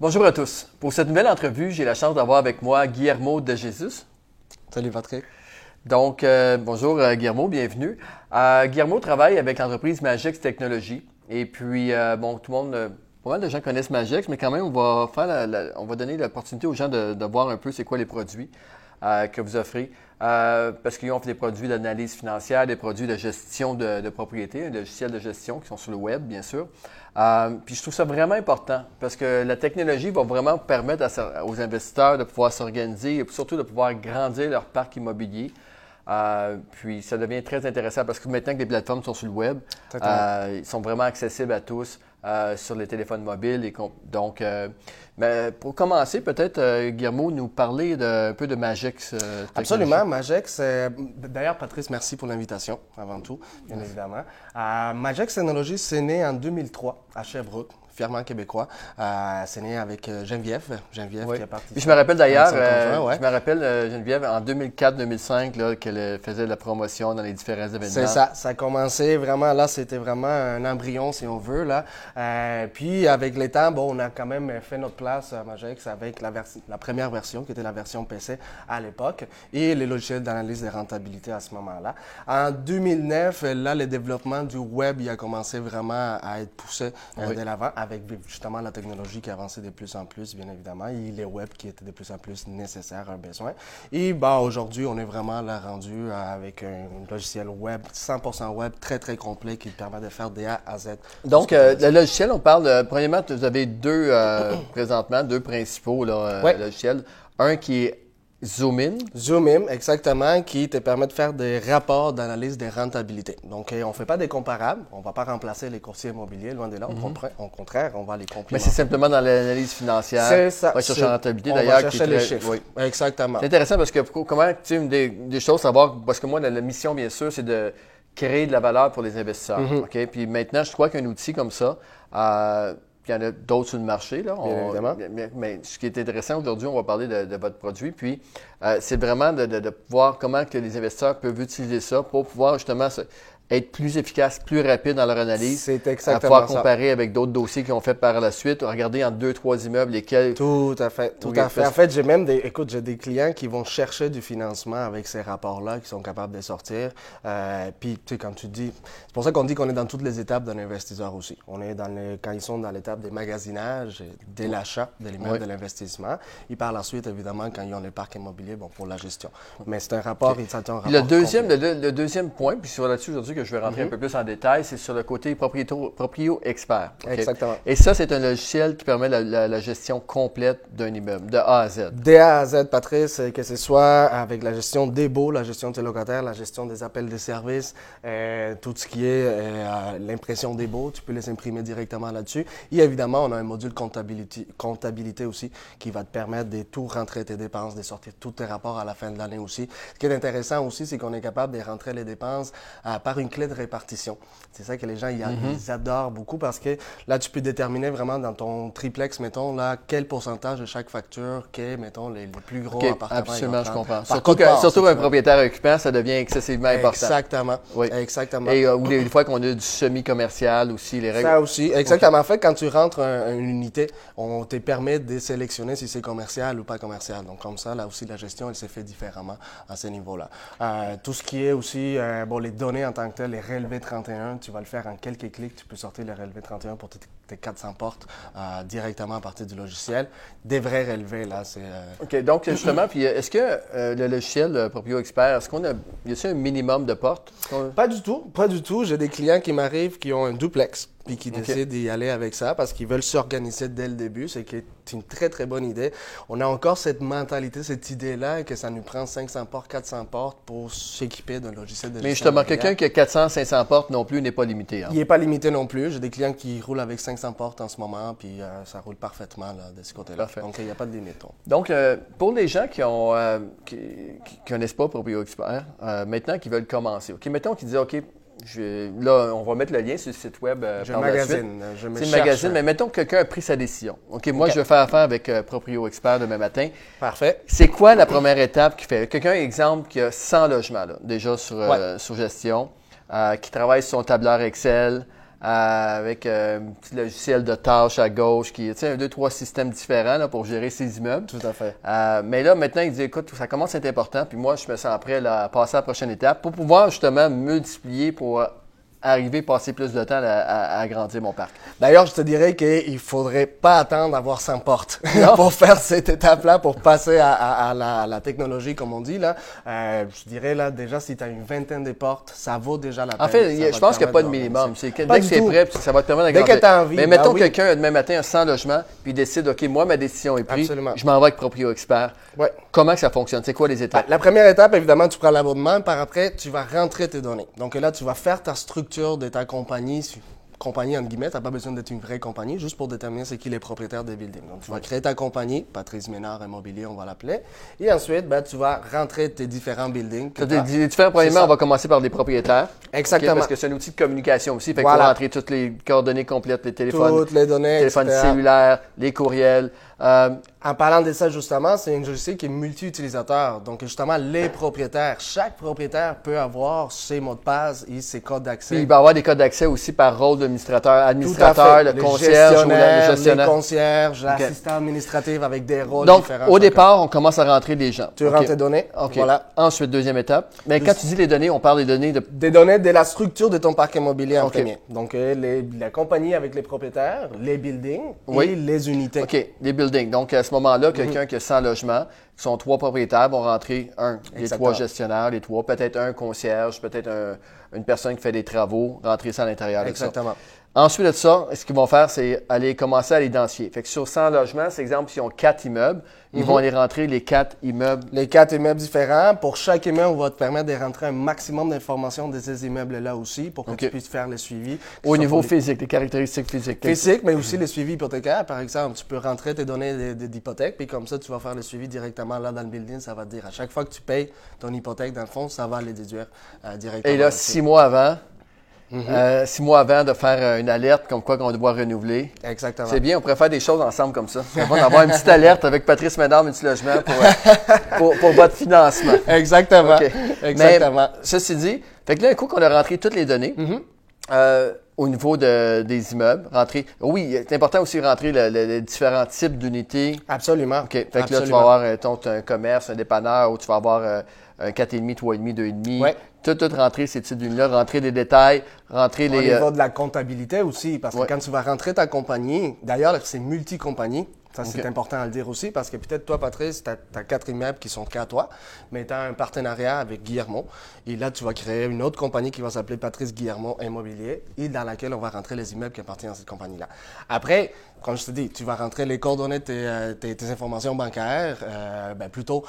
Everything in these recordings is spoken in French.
Bonjour à tous. Pour cette nouvelle entrevue, j'ai la chance d'avoir avec moi Guillermo de Jésus. Salut Patrick. Donc, euh, bonjour euh, Guillermo, bienvenue. Euh, Guillermo travaille avec l'entreprise Magix Technologies. Et puis, euh, bon, tout le monde, pas mal de gens connaissent Magix, mais quand même, on va, faire la- la- on va donner l'opportunité aux gens de, de voir un peu c'est quoi les produits euh, que vous offrez. Euh, parce qu'ils ont des produits d'analyse financière, des produits de gestion de, de propriété, un logiciel de gestion qui sont sur le web, bien sûr. Euh, puis je trouve ça vraiment important parce que la technologie va vraiment permettre à aux investisseurs de pouvoir s'organiser et surtout de pouvoir grandir leur parc immobilier. Euh, puis ça devient très intéressant parce que maintenant que les plateformes sont sur le web, ils sont vraiment accessibles à tous euh, sur les téléphones mobiles. Et donc, euh, mais pour commencer, peut-être, euh, Guillermo, nous parler de- un peu de Magix. euh. Absolument, Magex. euh, D'ailleurs, Patrice, merci pour l'invitation, avant tout, bien évidemment. Magex Technologies, c'est né en 2003 à Sherbrooke, fièrement québécois. Euh, c'est né avec euh, Geneviève, Geneviève Oui. qui partie. Puis je me rappelle d'ailleurs, euh, ouais. je me rappelle euh, Geneviève en 2004-2005 là, qu'elle euh, faisait de la promotion dans les différents événements. C'est ça, ça a commencé vraiment, là, c'était vraiment un embryon, si on veut, là. Euh, puis, avec les temps, bon, on a quand même fait notre place à Magex avec la, la première version, qui était la version PC à l'époque, et les logiciels d'analyse des rentabilités à ce moment-là. En 2009, là, le développement du web, il a commencé vraiment à être poussé Oui. de l'avant, avec justement la technologie qui avançait de plus en plus, bien évidemment, et les web qui étaient de plus en plus nécessaires, un besoin. Et bah, aujourd'hui, on est vraiment là rendu euh, avec un logiciel web, 100% web, très très complet qui permet de faire des A à Z. Donc, euh, le logiciel, on parle, de, premièrement, vous avez deux, euh, présentement, deux principaux là, euh, Ouais. logiciels. Un qui est Zoomin. Zoom In, exactement, qui te permet de faire des rapports d'analyse des rentabilités. Donc, euh, on ne fait pas des comparables, on ne va pas remplacer les courtiers immobiliers, loin de là. Au contraire- Au contraire, on va les Mais complémenter. c'est simplement dans l'analyse financière. C'est ça. On va chercher la rentabilité on va d'ailleurs. qui est chercher les très- chiffres. oui. Exactement. C'est intéressant parce que comment, tu sais, une des, des choses à savoir, parce que moi, la, la mission, bien sûr, c'est de créer de la valeur pour les investisseurs. Mm-hmm. OK? Puis maintenant, je crois qu'un outil comme ça, euh, il y en a d'autres sur le marché. Là, Bien évidemment. Mais, mais ce qui est intéressant aujourd'hui, on va parler de, de votre produit. Puis, euh, c'est vraiment de, de, de voir comment que les investisseurs peuvent utiliser ça pour pouvoir justement se- être plus efficaces, plus rapides dans leur analyse. C'est à exactement pouvoir ça. comparer avec d'autres dossiers qu'ils ont fait par la suite, regarder en deux, trois immeubles lesquels Tout à fait, tout à fait. En fait, j'ai même des, écoute, j'ai des clients qui vont chercher du financement avec ces rapports-là, qui sont capables de sortir. Euh, puis, tu sais, quand tu dis, c'est pour ça qu'on dit qu'on est dans toutes les étapes d'un investisseur aussi. On est dans le, quand ils sont dans l'étape des magasinages, de l'achat de l'immeuble, Oui. de l'investissement. Et par la suite, évidemment, quand ils ont les parcs immobiliers, bon, pour la gestion. Mais c'est un rapport, il s'attend un Puis le rapport deuxième, le, le deuxième point, puis sur là-dessus aujourd'hui que je vais Mhm. rentrer un peu plus en détail, c'est sur le côté propriéto, proprio expert. Exactement. Et ça, c'est un logiciel qui permet la, la- la gestion complète d'un immeuble, de A à Z. De A à Z, Patrice, que ce soit avec la gestion des baux, la gestion de tes locataires, la gestion des appels de services, euh, tout ce qui est euh, l'impression des baux, tu peux les imprimer directement là-dessus. Et évidemment, on a un module comptabilité, comptabilité aussi qui va te permettre de tout rentrer tes dépenses, de sortir tous tes rapports à la fin de l'année aussi. Ce qui est intéressant aussi, c'est qu'on est capable de rentrer les dépenses euh, par une clé de répartition. C'est ça que les gens ils, ils adorent beaucoup parce que là, tu peux déterminer vraiment dans ton triplex, mettons, là, quel pourcentage de chaque facture qu'est, mettons, les, les plus gros OK, appartements. absolument, je prendre. comprends. Surtout, que- part, surtout si un propriétaire occupant, ça devient excessivement important. Exactement. Oui. Exactement. Et euh, ou des, des fois qu'on a du semi-commercial aussi, les règles. Ça aussi, exactement. En fait, quand tu rentres un- une unité, on te permet de sélectionner si c'est commercial ou pas commercial. Donc, comme ça, là aussi, la gestion, elle s'est fait différemment à ce niveau-là. Euh, tout ce qui est aussi, euh, bon, les données en tant que les relevés 31, tu vas le faire en quelques clics. Tu peux sortir les relevés 31 pour tes, tes 400 portes euh, directement à partir du logiciel. Des vrais relevés, là, c'est... euh, OK, donc justement, puis euh, est-ce que euh, le logiciel euh, Proprio Expert, est-ce qu'on a, y a un minimum de portes? Pas du tout, pas du tout. J'ai des clients qui m'arrivent qui ont un duplex puis qui décident d'y aller avec ça parce qu'ils veulent s'organiser dès le début. C'est qui est une très très bonne idée. On a encore cette mentalité, cette idée-là que ça nous prend 500 portes, 400 portes pour s'équiper d'un logiciel de Mais gestion justement, immobilière. quelqu'un qui a 400, 500 portes non plus n'est pas limité. hein. Il n'est pas limité non plus. J'ai des clients qui roulent avec 500 portes en ce moment, puis euh, ça roule parfaitement là, de ce côté-là. Donc, il n'y a pas de limite. Donc, euh, pour les gens qui ont euh, qui, qui connaissent pas Proprio Expert, euh, maintenant qui veulent commencer, OK, mettons qu'ils disent, OK, je, là, on va mettre le lien sur le site web euh, Je par la suite. magasine, je me C'est le magazine, mais mettons que quelqu'un a pris sa décision. OK, moi, je vais faire affaire avec euh, Proprio Expert demain matin. Parfait. C'est quoi la première étape qui fait? Quelqu'un, exemple, qui a 100 logements, là, déjà sur, euh, sur gestion, qui travaille sur son tableur Excel, avec un petit logiciel de tâches à gauche qui, tu sais, un, deux, trois systèmes différents là, pour gérer ses immeubles. Tout à fait. mais là, maintenant, il dit, écoute, ça commence à être important, puis moi, je me sens prêt à passer à la prochaine étape pour pouvoir justement multiplier pour arriver, passer plus de temps à, agrandir mon parc. D'ailleurs, je te dirais qu'il faudrait pas attendre d'avoir 100 portes pour faire cette étape-là, pour passer à, la, technologie, comme on dit. là. Euh, je dirais, là, déjà, si tu as une vingtaine de portes, ça vaut déjà la peine. En fait, je pense qu'il n'y a pas de minimum. C'est dès que c'est prêt, ça va te permettre d'agrandir. Dès que tu as envie. Mais mettons ben quelqu'un, demain matin, a 100 logements, puis il décide, OK, moi, ma décision est prise, je m'en vais avec Proprio Expert. Ouais. Comment que ça fonctionne? C'est quoi les étapes? Ben, la première étape, évidemment, tu prends l'abonnement. Par après, tu vas rentrer tes données. Donc là, tu vas faire ta structure de ta compagnie compagnie, entre guillemets, tu n'as pas besoin d'être une vraie compagnie, juste pour déterminer c'est qui les propriétaires des buildings. Donc, tu vas créer ta compagnie, Patrice Ménard Immobilier, on va l'appeler. Et ensuite, ben, tu vas rentrer tes différents buildings. Des différents, premièrement, on va commencer par les propriétaires. Exactement. parce que c'est un outil de communication aussi. Fait voilà. rentrer toutes les coordonnées complètes, les téléphones. Toutes les données, téléphones cellulaires, les courriels. Euh, en parlant de ça, justement, c'est une logiciel qui est multi-utilisateur. Donc, justement, les propriétaires, chaque propriétaire peut avoir ses mots de passe et ses codes d'accès. il va avoir des codes d'accès aussi par rôle d'administrateur, administrateur, le concierge ou le gestionnaire. Les concierges, l'assistant administratif avec des rôles Donc, différents. au départ, on commence à rentrer des gens. Tu rentres tes données. Voilà. Ensuite, deuxième étape. Mais quand tu dis les données, on parle des données de... Des données de la structure de ton parc immobilier en premier. Donc, euh, les, la compagnie avec les propriétaires, les buildings et les unités. OK, les buildings donc, à ce moment-là, mhm. quelqu'un qui a 100 logements, son trois propriétaires vont rentrer un, les trois gestionnaires, les trois, peut-être un concierge, peut-être une personne qui fait des travaux, rentrer ça à l'intérieur. Exactement. Ensuite de ça, ce qu'ils vont faire, c'est aller commencer à l'identifier. Fait que sur 100 logements, c'est exemple, s'ils ont quatre immeubles, ils vont mhm. aller rentrer les quatre immeubles. Les quatre immeubles différents. Pour chaque immeuble, on va te permettre de rentrer un maximum d'informations de ces immeubles-là aussi pour que tu puisses faire le suivi. Au niveau physique, les caractéristiques physiques. Physique, mais aussi le suivi hypothécaire. Par exemple, tu peux rentrer tes données d'hypothèque, puis comme ça, tu vas faire le suivi directement là dans le building. Ça va te dire à chaque fois que tu payes ton hypothèque, dans le fond, ça va les déduire euh, directement. Et là, six mois avant, Euh, six mois avant de faire euh, une alerte comme quoi qu'on doit renouveler. Exactement. C'est bien, on pourrait faire des choses ensemble comme ça. On va avoir une petite alerte avec Patrice Ménard Multilogement pour, euh, pour, pour, votre financement. Exactement. Exactement. ceci dit, fait que là, un coup qu'on a rentré toutes les données, mhm. au niveau de, des immeubles, rentrer. Oui, c'est important aussi de rentrer les différents types d'unités. Absolument. OK. Fait que là, tu vas avoir ton, un commerce, un dépanneur, ou tu vas avoir un 4,5, 3,5, 2,5. Ouais tout, tout rentrer ces petites là rentrer des détails, rentrer les. Au niveau euh, de la comptabilité aussi, parce que quand tu vas rentrer ta compagnie, d'ailleurs, c'est multi-compagnie. Ça, c'est important à le dire aussi, parce que peut-être toi, Patrice, tu as, quatre immeubles qui sont qu'à toi, mais tu as un partenariat avec Guillermo. Et là, tu vas créer une autre compagnie qui va s'appeler Patrice Guillermo Immobilier, et dans laquelle on va rentrer les immeubles qui appartiennent à cette compagnie-là. Après, comme je te dis, tu vas rentrer les coordonnées de tes, euh, informations bancaires, euh, ben, plutôt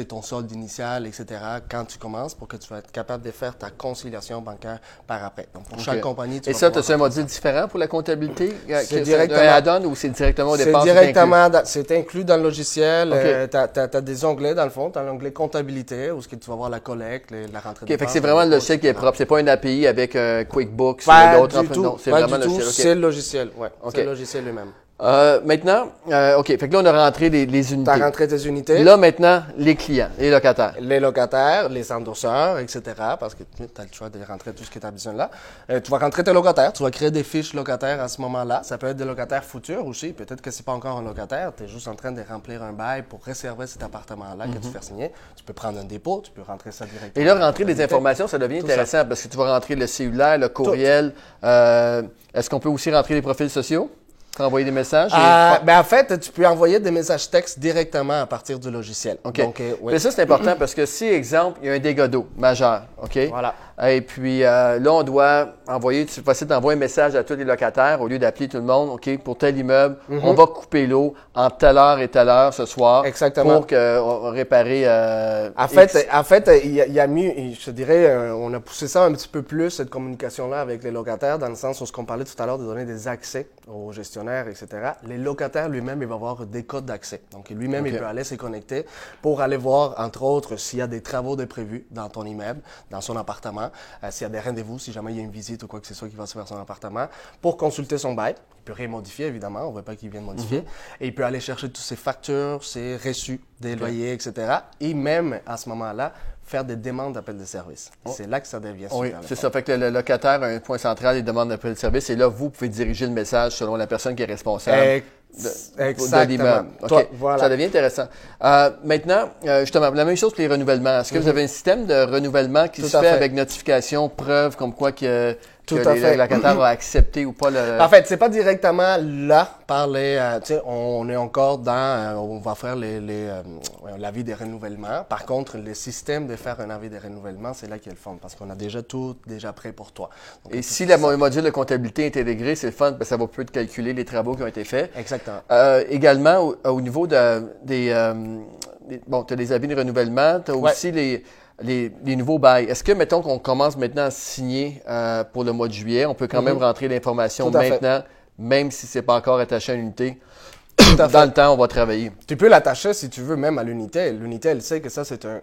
ton solde initial, etc., quand tu commences pour que tu sois capable de faire ta conciliation bancaire par après. Donc, pour chaque compagnie, tu Et ça, tu as un module différent pour la comptabilité? C'est directement. Un add-on ou c'est directement au départ? C'est directement, c'est inclus dans le logiciel. Euh, tu as, des onglets dans le fond. Tu as l'onglet comptabilité où tu vas voir la collecte, la rentrée de c'est vraiment le logiciel qui est propre. C'est pas une API avec euh, QuickBooks ou d'autres. C'est vraiment le logiciel. C'est le logiciel, ouais. C'est le logiciel lui-même. Euh, maintenant, euh, OK, fait que là, on a rentré les, les unités. Tu as rentré tes unités? Là, maintenant, les clients, les locataires. Les locataires, les endosseurs, etc., parce que tu as le choix de rentrer tout ce que tu as besoin là. Euh, tu vas rentrer tes locataires, tu vas créer des fiches locataires à ce moment-là. Ça peut être des locataires futurs aussi. Peut-être que c'est pas encore un locataire, tu es juste en train de remplir un bail pour réserver cet appartement-là que tu mhm. fais signer. Tu peux prendre un dépôt, tu peux rentrer ça directement. Et là, rentrer des informations, ça devient intéressant parce que tu vas rentrer le cellulaire, le courriel. Euh, est-ce qu'on peut aussi rentrer les profils sociaux? Envoyer des messages? Euh, ben en fait, tu peux envoyer des messages textes directement à partir du logiciel. OK? Donc, euh, Mais ça, c'est important parce que si, exemple, il y a un dégât d'eau majeur, OK? Voilà. Et puis euh, là, on doit envoyer, c'est facile d'envoyer un message à tous les locataires au lieu d'appeler tout le monde, OK, pour tel immeuble, mhm. on va couper l'eau en telle heure et telle heure ce soir. Exactement. Pour que, réparer. en, fait, en fait, il y, a, il y a mieux, je dirais, on a poussé ça un petit peu plus, cette communication-là avec les locataires, dans le sens où ce qu'on parlait tout à l'heure de donner des accès aux gestionnaires, etc. Les locataires lui-même, il va avoir des codes d'accès. Donc lui-même, il peut aller se connecter pour aller voir, entre autres, s'il y a des travaux de prévus dans ton immeuble, dans son appartement, euh, s'il y a des rendez-vous, si jamais il y a une visite ou quoi que ce soit qui va se faire dans son appartement, pour consulter son bail. Il peut rien modifier, évidemment, on ne veut pas qu'il vienne modifier. Mhm. Et il peut aller chercher toutes ses factures, ses reçus des loyers, etc. Et même, à ce moment-là, faire des demandes d'appel de service. C'est là que ça devient super. Oui, c'est ça. Fait que le locataire a un point central et demande d'appel de service. Et là, vous pouvez diriger le message selon la personne qui est responsable. Ex- de- de Exactement. OK. Toi, voilà. Ça devient intéressant. Euh, maintenant, euh, justement, la même chose pour les renouvellements. Est-ce que vous avez un système de renouvellement qui Tout se fait. avec notification, preuve, comme quoi que, Tout que à les- fait. le locataire a accepté ou pas le... En fait, c'est pas directement là par les. euh, tu sais, on est encore dans. euh, on va faire les, les, euh, l'avis des renouvellements. Par contre, le système de faire un avis des renouvellements, c'est là qu'il y a le fond parce qu'on a déjà tout déjà prêt pour toi. Donc, Et si le mo- module de comptabilité est intégré, c'est le fun, parce que ça va peut calculer les travaux qui ont été faits. Exactement. Euh, également, au, au niveau de, des, euh, des- bon, tu as les avis de renouvellement, tu as Ouais. aussi les, les, les nouveaux bails. Est-ce que, mettons qu'on commence maintenant à signer euh, pour le mois de juillet, on peut quand même rentrer l'information Mhm. Fait. maintenant, même si c'est pas encore attaché à une unité? à fait. Dans le temps, on va travailler. Tu peux l'attacher si tu veux même à l'unité. L'unité, elle sait que ça, c'est un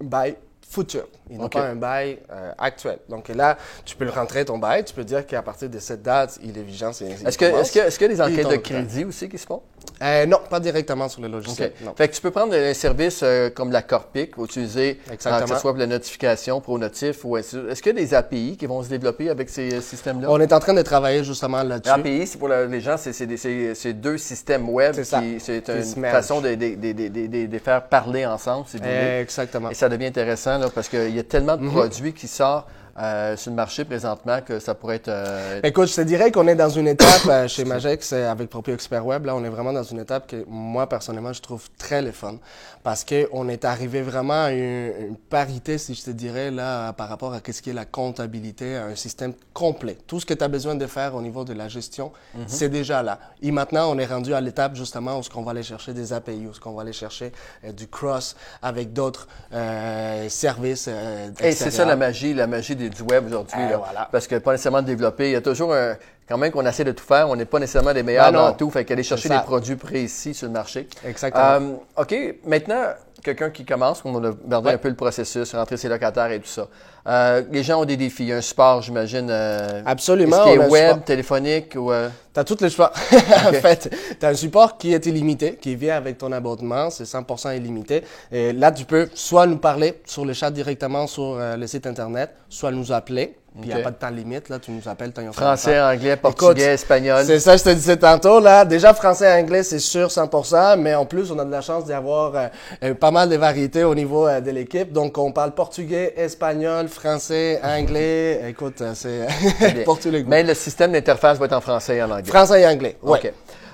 bail futur et non Ok. pas un bail euh, actuel. Donc là, tu peux le rentrer ton bail, tu peux dire qu'à partir de cette date, il est vigent. Est-ce que, est-ce que, est-ce qu'il y a des Il enquêtes de crédit aussi qui se font? Euh, non, pas directement sur le logiciel. Fait que tu peux prendre un service euh, comme la Corpic, utiliser euh, que ce soit pour la notification, ProNotif ou ainsi de suite. Est-ce qu'il y a des API qui vont se développer avec ces euh, systèmes-là? On est en train de travailler justement là-dessus. API, c'est pour la- les gens, c'est- deux systèmes web. C'est qui- une façon de, de, de, de, faire parler ensemble, si vous. Exactement. Et ça devient intéressant là, parce qu'il y a tellement de Mhm. produits qui sortent euh, sur le marché présentement que ça pourrait être. euh, Écoute, je te dirais qu'on est dans une étape euh, chez Magex euh, avec Proprio Expert Web. Là, on est vraiment dans une étape que moi, personnellement, je trouve très le fun. Parce qu'on est arrivé vraiment à une, une parité, si je te dirais, là, par rapport à ce qui est la comptabilité, à un système complet. Tout ce que tu as besoin de faire au niveau de la gestion, c'est déjà là. Et maintenant, on est rendu à l'étape, justement, où ce qu'on va aller chercher des API, où ce qu'on va aller chercher euh, du cross avec d'autres euh, services euh, Hey, c'est ça la magie, la magie des- du web aujourd'hui. Eh, là. voilà. Parce que pas nécessairement développer. Il y a toujours un. Quand même qu'on essaie de tout faire, on n'est pas nécessairement les meilleurs Ben dans tout. Fait qu'aller chercher des produits précis sur le marché. Exactement. Euh, OK. Maintenant, quelqu'un qui commence, on a regardé Ouais. un peu le processus, rentrer ses locataires et tout ça. Euh, les gens ont des défis. Un support, j'imagine. euh, Absolument, Est-ce qu'il a est web, support. téléphonique ou. euh, Tu as tous les choix. en fait, tu as un support qui est illimité, qui vient avec ton abonnement, c'est 100% illimité. Et là, tu peux soit nous parler sur le chat directement sur euh, le site internet, soit nous appeler. Puis il n'y a pas de temps limite, là, tu nous appelles. un Français, anglais, portugais, espagnol. C'est ça, je te disais tantôt, là. Déjà, français et anglais, c'est sûr 100%, mais en plus, on a de la chance d'avoir euh, euh, pas mal de variétés au niveau euh, de l'équipe. Donc, on parle portugais, espagnol, français, anglais. Écoute, c'est Bien. pour tous les goûts. Mais le système d'interface va être en français et en anglais. Français et anglais, ouais. OK.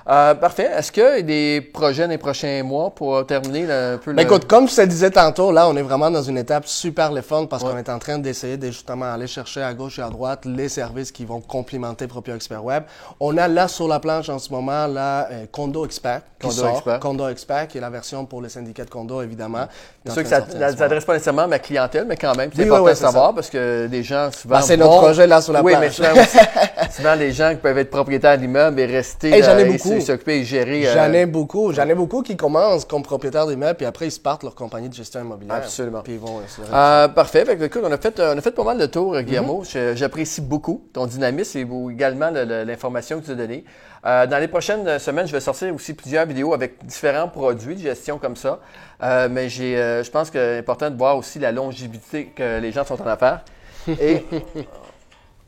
Euh, parfait. Est-ce qu'il y a des projets dans les prochains mois pour terminer là, un peu Ben le... écoute, comme je te disais tantôt, là, on est vraiment dans une étape super le fun parce qu'on est en train d'essayer de justement aller chercher à gauche et à droite les services qui vont complimenter Proprio Expert Web. On a là sur la planche en ce moment, là, euh, Condo Expert qui Condo sort. Expert. Condo Expert, qui est la version pour les syndicats de condo, évidemment. C'est sûr que ça ne s'adresse pas nécessairement à ma clientèle, mais quand même, c'est Oui, important oui, oui, de savoir parce que des gens souvent. Ben, c'est notre vont- projet, là, sur la oui, planche. mais souvent, les gens qui peuvent être propriétaires d'immeubles et rester Hey, j'en ai là, et s'occuper et gérer. euh, J'en ai beaucoup. J'en ai beaucoup qui commencent comme propriétaires d'immeubles, puis après, ils se partent leur compagnie de gestion immobilière. Absolument. Puis ils vont... euh, Euh, parfait. Fait que, écoute, on a fait, euh, on a fait pas mal de tours, euh, Mhm. Guillermo. Je- J'apprécie beaucoup ton dynamisme et également le- le- l'information que tu as donnée. Euh, dans les prochaines euh, semaines, je vais sortir aussi plusieurs vidéos avec différents produits de gestion comme ça. Euh, mais j'ai, euh, je pense que c'est important de voir aussi la longévité que les gens sont en affaires. Et,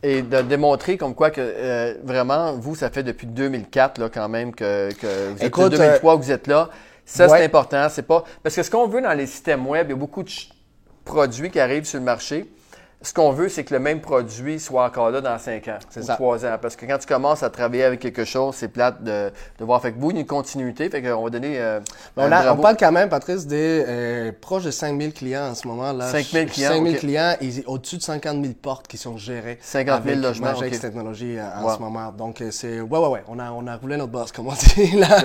et de démontrer comme quoi que euh, vraiment, vous, ça fait depuis 2004 là, quand même que, que vous êtes Écoute, de 2003 que vous êtes là. Ça, ouais. c'est important. C'est pas parce que ce qu'on veut dans les systèmes web, il y a beaucoup de produits qui arrivent sur le marché. Ce qu'on veut, c'est que le même produit soit encore là dans 5 ans ou ça. 3 ans. Parce que quand tu commences à travailler avec quelque chose, c'est plate de, de voir. Fait que vous, il y a une continuité. Fait qu'on va donner. Euh, On, a- parle quand même, Patrice, des euh, proches de 5000 clients en ce moment. Là. 5000 clients, 5000 ok. clients et au-dessus de 50 000 portes qui sont gérées. 50 000 avec logements, Magex ok. Technologies euh, en Wow. ce moment. Donc, euh, c'est. Ouais, ouais, ouais. On a, on a roulé notre boss, comme on dit. Là.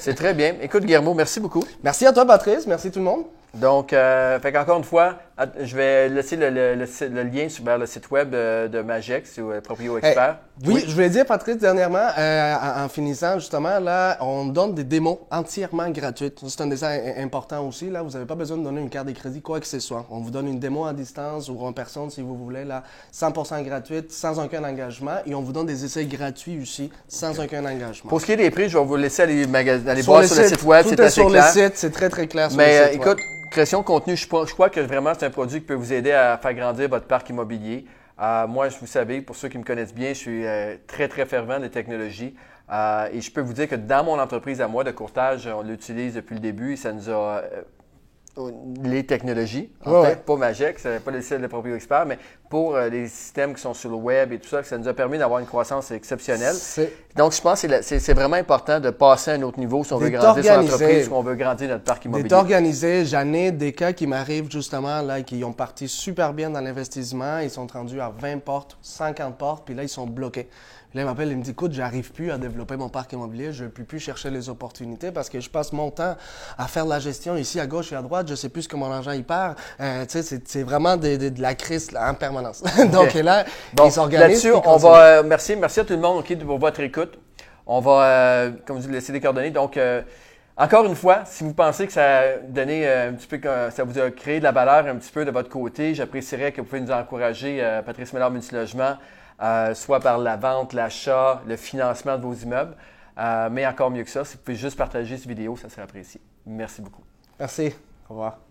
c'est très bien. Écoute, Guillermo, merci beaucoup. Merci à toi, Patrice. Merci tout le monde. Donc, euh, fait qu'encore une fois, je vais laisser le, lien vers le site web de Magex ou Proprio Expert. oui, je voulais dire, Patrice, dernièrement, en, finissant, justement, là, on donne des démos entièrement gratuites. C'est un détail important aussi. Là, vous n'avez pas besoin de donner une carte de crédit, quoi que ce soit. On vous donne une démo à distance ou en personne, si vous voulez, là, 100% gratuite, sans aucun engagement. Et on vous donne des essais gratuits aussi, sans aucun engagement. Pour ce qui est des prix, je vais vous laisser aller, aller voir sur le site web. C'est assez sur le site, c'est très, très clair sur Mais, le site écoute, création de contenu, je, crois que vraiment c'est un produit qui peut vous aider à faire grandir votre parc immobilier. Euh, moi, vous savez, pour ceux qui me connaissent bien, je suis euh, très, très fervent des technologies. Euh, et je peux vous dire que dans mon entreprise à moi de courtage, on l'utilise depuis le début et ça nous a les technologies, en fait, pas Magec, c'est pas le site de Proprio Expert, mais pour euh, les systèmes qui sont sur le web et tout ça, ça nous a permis d'avoir une croissance exceptionnelle. Donc, je pense que c'est vraiment important de passer à un autre niveau si on veut grandir son entreprise, si on veut grandir notre parc immobilier. D'être organisé. J'en ai des cas qui m'arrivent justement là, qui ont parti super bien dans l'investissement. Ils sont rendus à 20 portes, 50 portes, puis là, ils sont bloqués. Là, il m'appelle, il me dit Écoute, j'arrive plus à développer mon parc immobilier, je ne peux plus chercher les opportunités parce que je passe mon temps à faire de la gestion ici à gauche et à droite, je ne sais plus ce que mon argent y part. Euh, tu sais, c'est vraiment de, la crise en permanence. Donc là, ils s'organisent. Là-dessus, on va. Euh, merci, merci à tout le monde pour votre écoute. On va, euh, comme vous laisser des coordonnées. Donc, encore une fois, si vous pensez que ça a donné un petit peu, ça vous a créé de la valeur un petit peu de votre côté, j'apprécierais que vous pouvez nous encourager, Patrice Mellard Multilogement, euh, soit par la vente, l'achat, le financement de vos immeubles. Euh, mais encore mieux que ça, si vous pouvez juste partager cette vidéo, ça serait apprécié. Merci beaucoup. Merci. Au revoir.